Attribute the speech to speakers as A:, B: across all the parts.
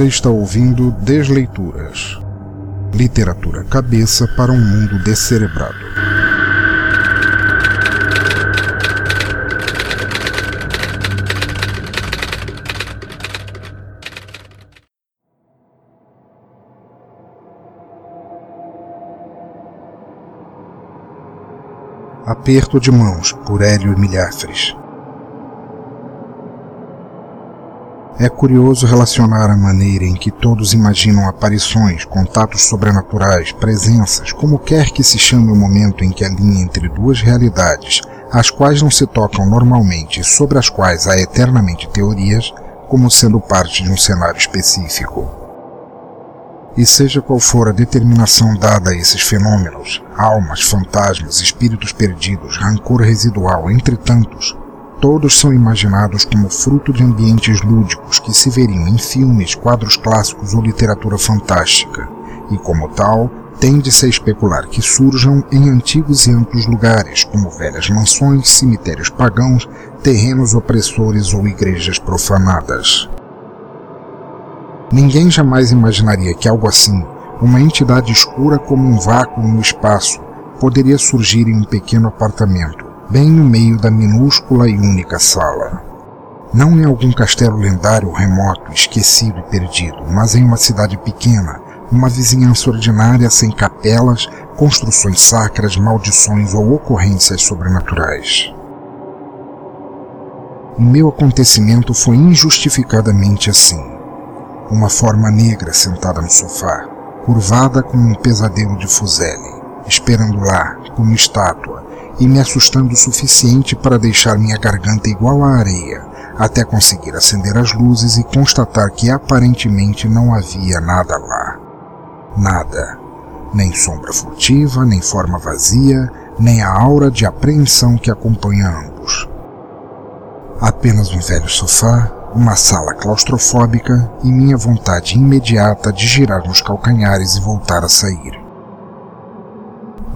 A: Você está ouvindo Desleituras. Literatura cabeça para um mundo descerebrado. Aperto de Mãos, por Hélio Milhafres. É curioso relacionar a maneira em que todos imaginam aparições, contatos sobrenaturais, presenças, como quer que se chame o momento em que a linha entre duas realidades, as quais não se tocam normalmente e sobre as quais há eternamente teorias, como sendo parte de um cenário específico. E seja qual for a determinação dada a esses fenômenos, almas, fantasmas, espíritos perdidos, rancor residual, entre tantos, todos são imaginados como fruto de ambientes lúdicos que se veriam em filmes, quadros clássicos ou literatura fantástica, e como tal, tende-se a especular que surjam em antigos e amplos lugares, como velhas mansões, cemitérios pagãos, terrenos opressores ou igrejas profanadas. Ninguém jamais imaginaria que algo assim, uma entidade escura como um vácuo no espaço, poderia surgir em um pequeno apartamento, bem no meio da minúscula e única sala. Não em algum castelo lendário remoto, esquecido e perdido, mas em uma cidade pequena, uma vizinhança ordinária sem capelas, construções sacras, maldições ou ocorrências sobrenaturais. O meu acontecimento foi injustificadamente assim. Uma forma negra sentada no sofá, curvada como um pesadelo de Fuseli, esperando lá, como estátua, e me assustando o suficiente para deixar minha garganta igual à areia, até conseguir acender as luzes e constatar que aparentemente não havia nada lá. Nada. Nem sombra furtiva, nem forma vazia, nem a aura de apreensão que acompanha ambos. Apenas um velho sofá, uma sala claustrofóbica e minha vontade imediata de girar nos calcanhares e voltar a sair.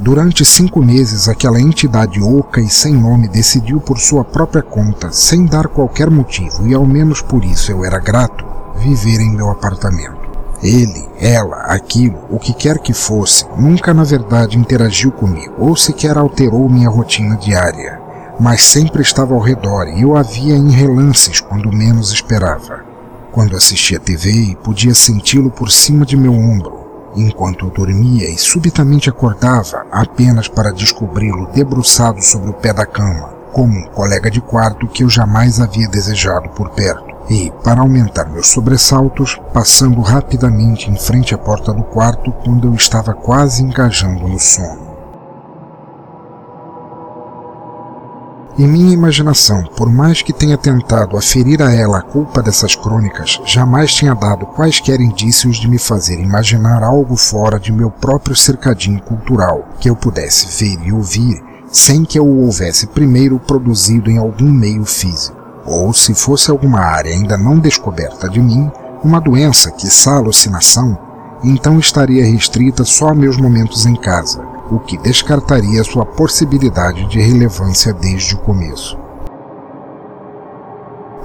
A: Durante cinco meses, aquela entidade oca e sem nome decidiu por sua própria conta, sem dar qualquer motivo, e ao menos por isso eu era grato, viver em meu apartamento. Ele, ela, aquilo, o que quer que fosse, nunca na verdade interagiu comigo ou sequer alterou minha rotina diária, mas sempre estava ao redor e eu a via em relances quando menos esperava. Quando assistia TV podia senti-lo por cima de meu ombro, enquanto eu dormia e subitamente acordava apenas para descobri-lo debruçado sobre o pé da cama, como um colega de quarto que eu jamais havia desejado por perto. E, para aumentar meus sobressaltos, passando rapidamente em frente à porta do quarto quando eu estava quase engajando no sono. E minha imaginação, por mais que tenha tentado aferir a ela a culpa dessas crônicas, jamais tinha dado quaisquer indícios de me fazer imaginar algo fora de meu próprio cercadinho cultural, que eu pudesse ver e ouvir, sem que eu o houvesse primeiro produzido em algum meio físico. Ou, se fosse alguma área ainda não descoberta de mim, uma doença, quiçá alucinação, então estaria restrita só a meus momentos em casa, o que descartaria sua possibilidade de relevância desde o começo.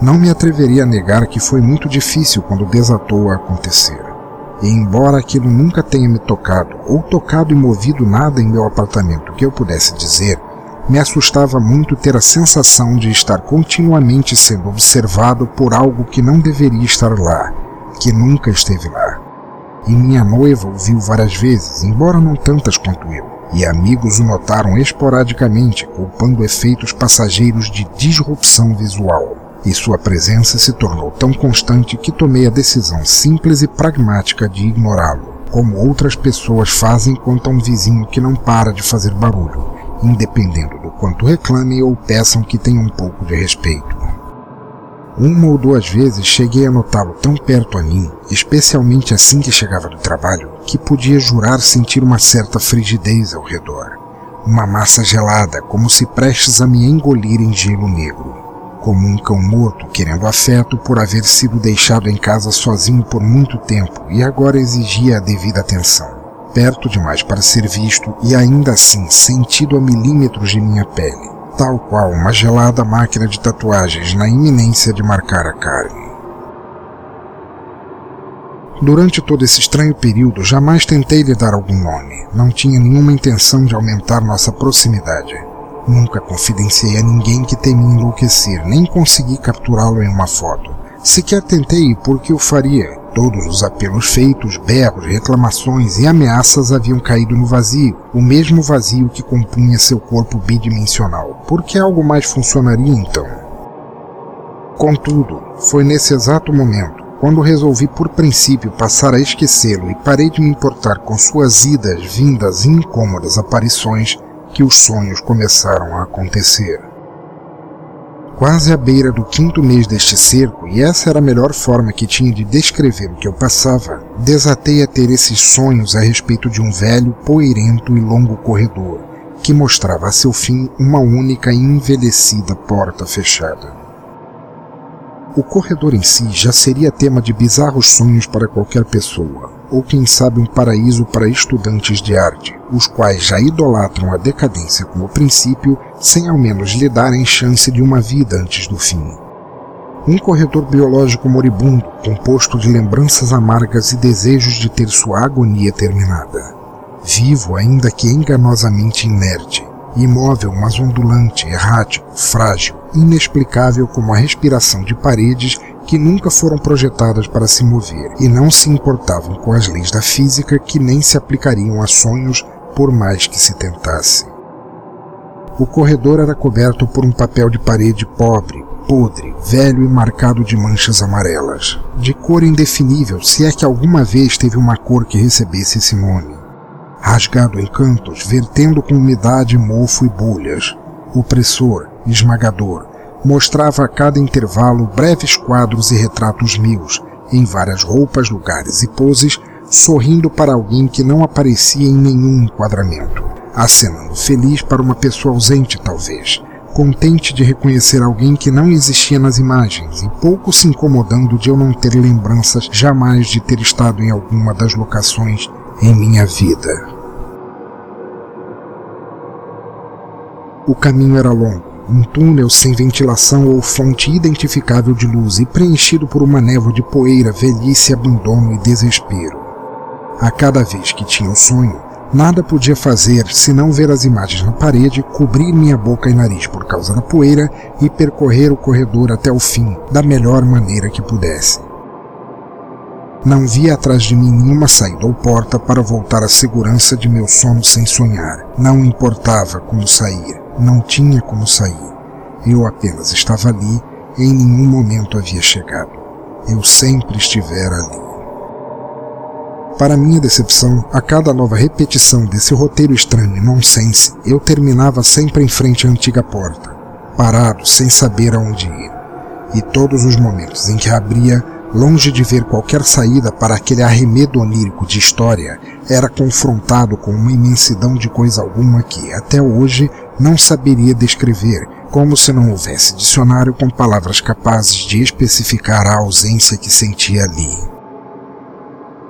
A: Não me atreveria a negar que foi muito difícil quando desatou a acontecer. E embora aquilo nunca tenha me tocado, ou tocado e movido nada em meu apartamento que eu pudesse dizer, me assustava muito ter a sensação de estar continuamente sendo observado por algo que não deveria estar lá, que nunca esteve lá. E minha noiva o viu várias vezes, embora não tantas quanto eu, e amigos o notaram esporadicamente, culpando efeitos passageiros de disrupção visual. E sua presença se tornou tão constante que tomei a decisão simples e pragmática de ignorá-lo, como outras pessoas fazem quanto a um vizinho que não para de fazer barulho, independendo do quanto reclamem ou peçam que tenha um pouco de respeito. Uma ou duas vezes cheguei a notá-lo tão perto a mim, especialmente assim que chegava do trabalho, que podia jurar sentir uma certa frigidez ao redor. Uma massa gelada, como se prestes a me engolir em gelo negro. Como um cão morto querendo afeto por haver sido deixado em casa sozinho por muito tempo e agora exigia a devida atenção. Perto demais para ser visto e ainda assim sentido a milímetros de minha pele tal qual uma gelada máquina de tatuagens na iminência de marcar a carne. Durante todo esse estranho período, jamais tentei lhe dar algum nome. Não tinha nenhuma intenção de aumentar nossa proximidade. Nunca confidenciei a ninguém que temia enlouquecer, nem consegui capturá-lo em uma foto. Sequer tentei, porque o faria. Todos os apelos feitos, berros, reclamações e ameaças haviam caído no vazio, o mesmo vazio que compunha seu corpo bidimensional. Por que algo mais funcionaria então? Contudo, foi nesse exato momento, quando resolvi por princípio passar a esquecê-lo e parei de me importar com suas idas, vindas e incômodas aparições, que os sonhos começaram a acontecer. Quase à beira do quinto mês deste cerco, e essa era a melhor forma que tinha de descrever o que eu passava, desatei a ter esses sonhos a respeito de um velho, poeirento e longo corredor, que mostrava a seu fim uma única e envelhecida porta fechada. O corredor em si já seria tema de bizarros sonhos para qualquer pessoa, ou quem sabe um paraíso para estudantes de arte, os quais já idolatram a decadência como princípio, sem ao menos lhe darem chance de uma vida antes do fim. Um corredor biológico moribundo, composto de lembranças amargas e desejos de ter sua agonia terminada. Vivo, ainda que enganosamente inerte, imóvel, mas ondulante, errático, frágil, inexplicável como a respiração de paredes que nunca foram projetadas para se mover e não se importavam com as leis da física que nem se aplicariam a sonhos por mais que se tentasse. O corredor era coberto por um papel de parede pobre, podre, velho e marcado de manchas amarelas, de cor indefinível, se é que alguma vez teve uma cor que recebesse esse nome rasgado em cantos, vertendo com umidade, mofo e bolhas. Opressor, esmagador, mostrava a cada intervalo breves quadros e retratos meus, em várias roupas, lugares e poses, sorrindo para alguém que não aparecia em nenhum enquadramento, acenando feliz para uma pessoa ausente, talvez, contente de reconhecer alguém que não existia nas imagens e pouco se incomodando de eu não ter lembranças jamais de ter estado em alguma das locações em minha vida. O caminho era longo, um túnel sem ventilação ou fonte identificável de luz e preenchido por uma névoa de poeira, velhice, abandono e desespero. A cada vez que tinha o um sonho, nada podia fazer senão ver as imagens na parede, cobrir minha boca e nariz por causa da poeira e percorrer o corredor até o fim, da melhor maneira que pudesse. Não via atrás de mim nenhuma saída ou porta para voltar à segurança de meu sono sem sonhar. Não importava como sair, não tinha como sair. Eu apenas estava ali e em nenhum momento havia chegado. Eu sempre estivera ali. Para minha decepção, a cada nova repetição desse roteiro estranho e nonsense, eu terminava sempre em frente à antiga porta, parado, sem saber aonde ir. E todos os momentos em que abria, longe de ver qualquer saída para aquele arremedo onírico de história, era confrontado com uma imensidão de coisa alguma que, até hoje, não saberia descrever, como se não houvesse dicionário com palavras capazes de especificar a ausência que sentia ali.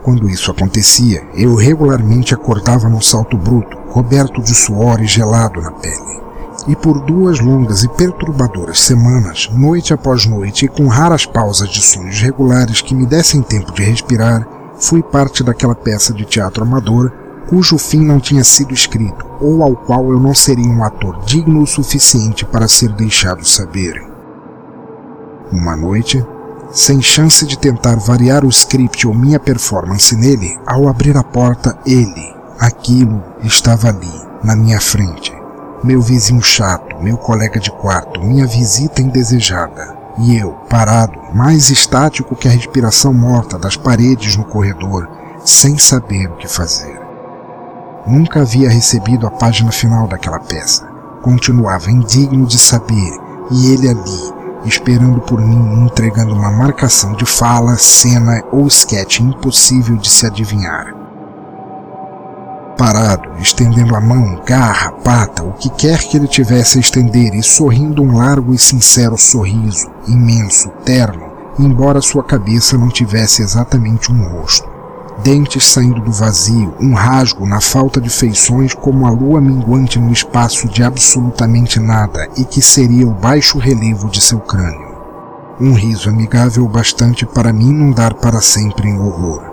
A: Quando isso acontecia, eu regularmente acordava num salto bruto, coberto de suor e gelado na pele e por duas longas e perturbadoras semanas, noite após noite e com raras pausas de sonhos regulares que me dessem tempo de respirar, fui parte daquela peça de teatro amador cujo fim não tinha sido escrito ou ao qual eu não seria um ator digno o suficiente para ser deixado saber. Uma noite, sem chance de tentar variar o script ou minha performance nele, ao abrir a porta, ele, aquilo, estava ali, na minha frente meu vizinho chato, meu colega de quarto, minha visita indesejada. E eu, parado, mais estático que a respiração morta das paredes no corredor, sem saber o que fazer. Nunca havia recebido a página final daquela peça. Continuava indigno de saber, e ele ali, esperando por mim, entregando uma marcação de fala, cena ou esquete impossível de se adivinhar parado, estendendo a mão, garra, pata, o que quer que ele tivesse a estender e sorrindo um largo e sincero sorriso, imenso, terno, embora sua cabeça não tivesse exatamente um rosto. Dentes saindo do vazio, um rasgo na falta de feições como a lua minguante no espaço de absolutamente nada e que seria o baixo relevo de seu crânio. Um riso amigável bastante para mim não dar para sempre em horror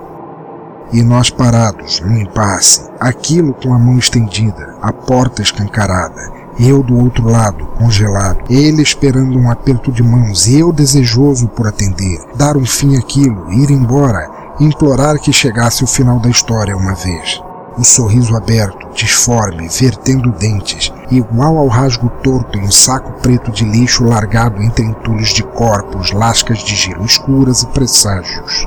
A: E nós parados, num impasse, aquilo com a mão estendida, a porta escancarada, eu do outro lado, congelado, ele esperando um aperto de mãos e eu desejoso por atender, dar um fim àquilo, ir embora, implorar que chegasse o final da história uma vez. O sorriso aberto, disforme, vertendo dentes, igual ao rasgo torto em um saco preto de lixo largado entre entulhos de corpos, lascas de gelo escuras e presságios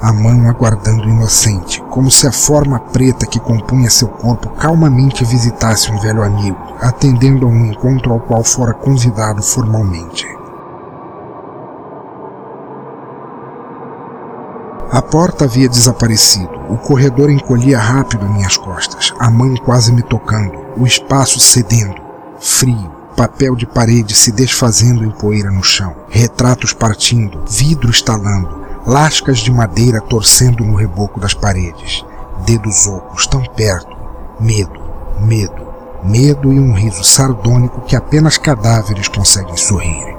A: a mão aguardando inocente, como se a forma preta que compunha seu corpo calmamente visitasse um velho amigo, atendendo a um encontro ao qual fora convidado formalmente. A porta havia desaparecido, o corredor encolhia rápido minhas costas, a mão quase me tocando, o espaço cedendo, frio, papel de parede se desfazendo em poeira no chão, retratos partindo, vidro estalando, lascas de madeira torcendo no reboco das paredes, dedos ocos tão perto, medo, medo, medo e um riso sardônico que apenas cadáveres conseguem sorrir.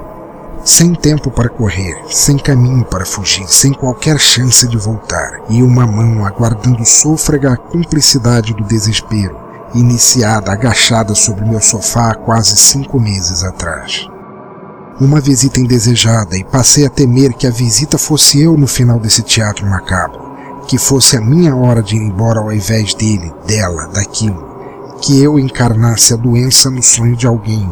A: Sem tempo para correr, sem caminho para fugir, sem qualquer chance de voltar, e uma mão aguardando sôfrega a cumplicidade do desespero, iniciada agachada sobre meu sofá há quase cinco meses atrás uma visita indesejada e passei a temer que a visita fosse eu no final desse teatro macabro, que fosse a minha hora de ir embora ao invés dele, dela, daquilo, que eu encarnasse a doença no sonho de alguém.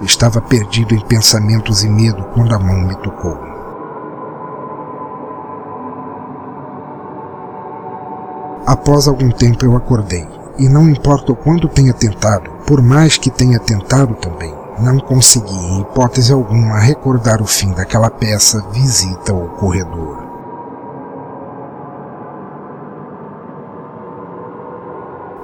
A: Estava perdido em pensamentos e medo quando a mão me tocou. Após algum tempo eu acordei e não importa o quanto tenha tentado, por mais que tenha tentado também, não consegui, em hipótese alguma, recordar o fim daquela peça Visita ao Corredor.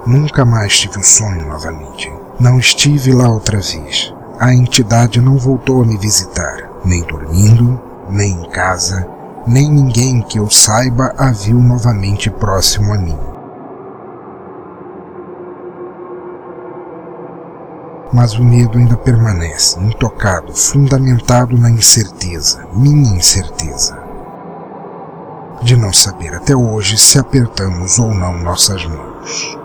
A: Nunca mais tive o sonho novamente. Não estive lá outra vez. A entidade não voltou a me visitar, nem dormindo, nem em casa, nem ninguém que eu saiba a viu novamente próximo a mim. Mas o medo ainda permanece, intocado, fundamentado na incerteza, minha incerteza, de não saber até hoje se apertamos ou não nossas mãos.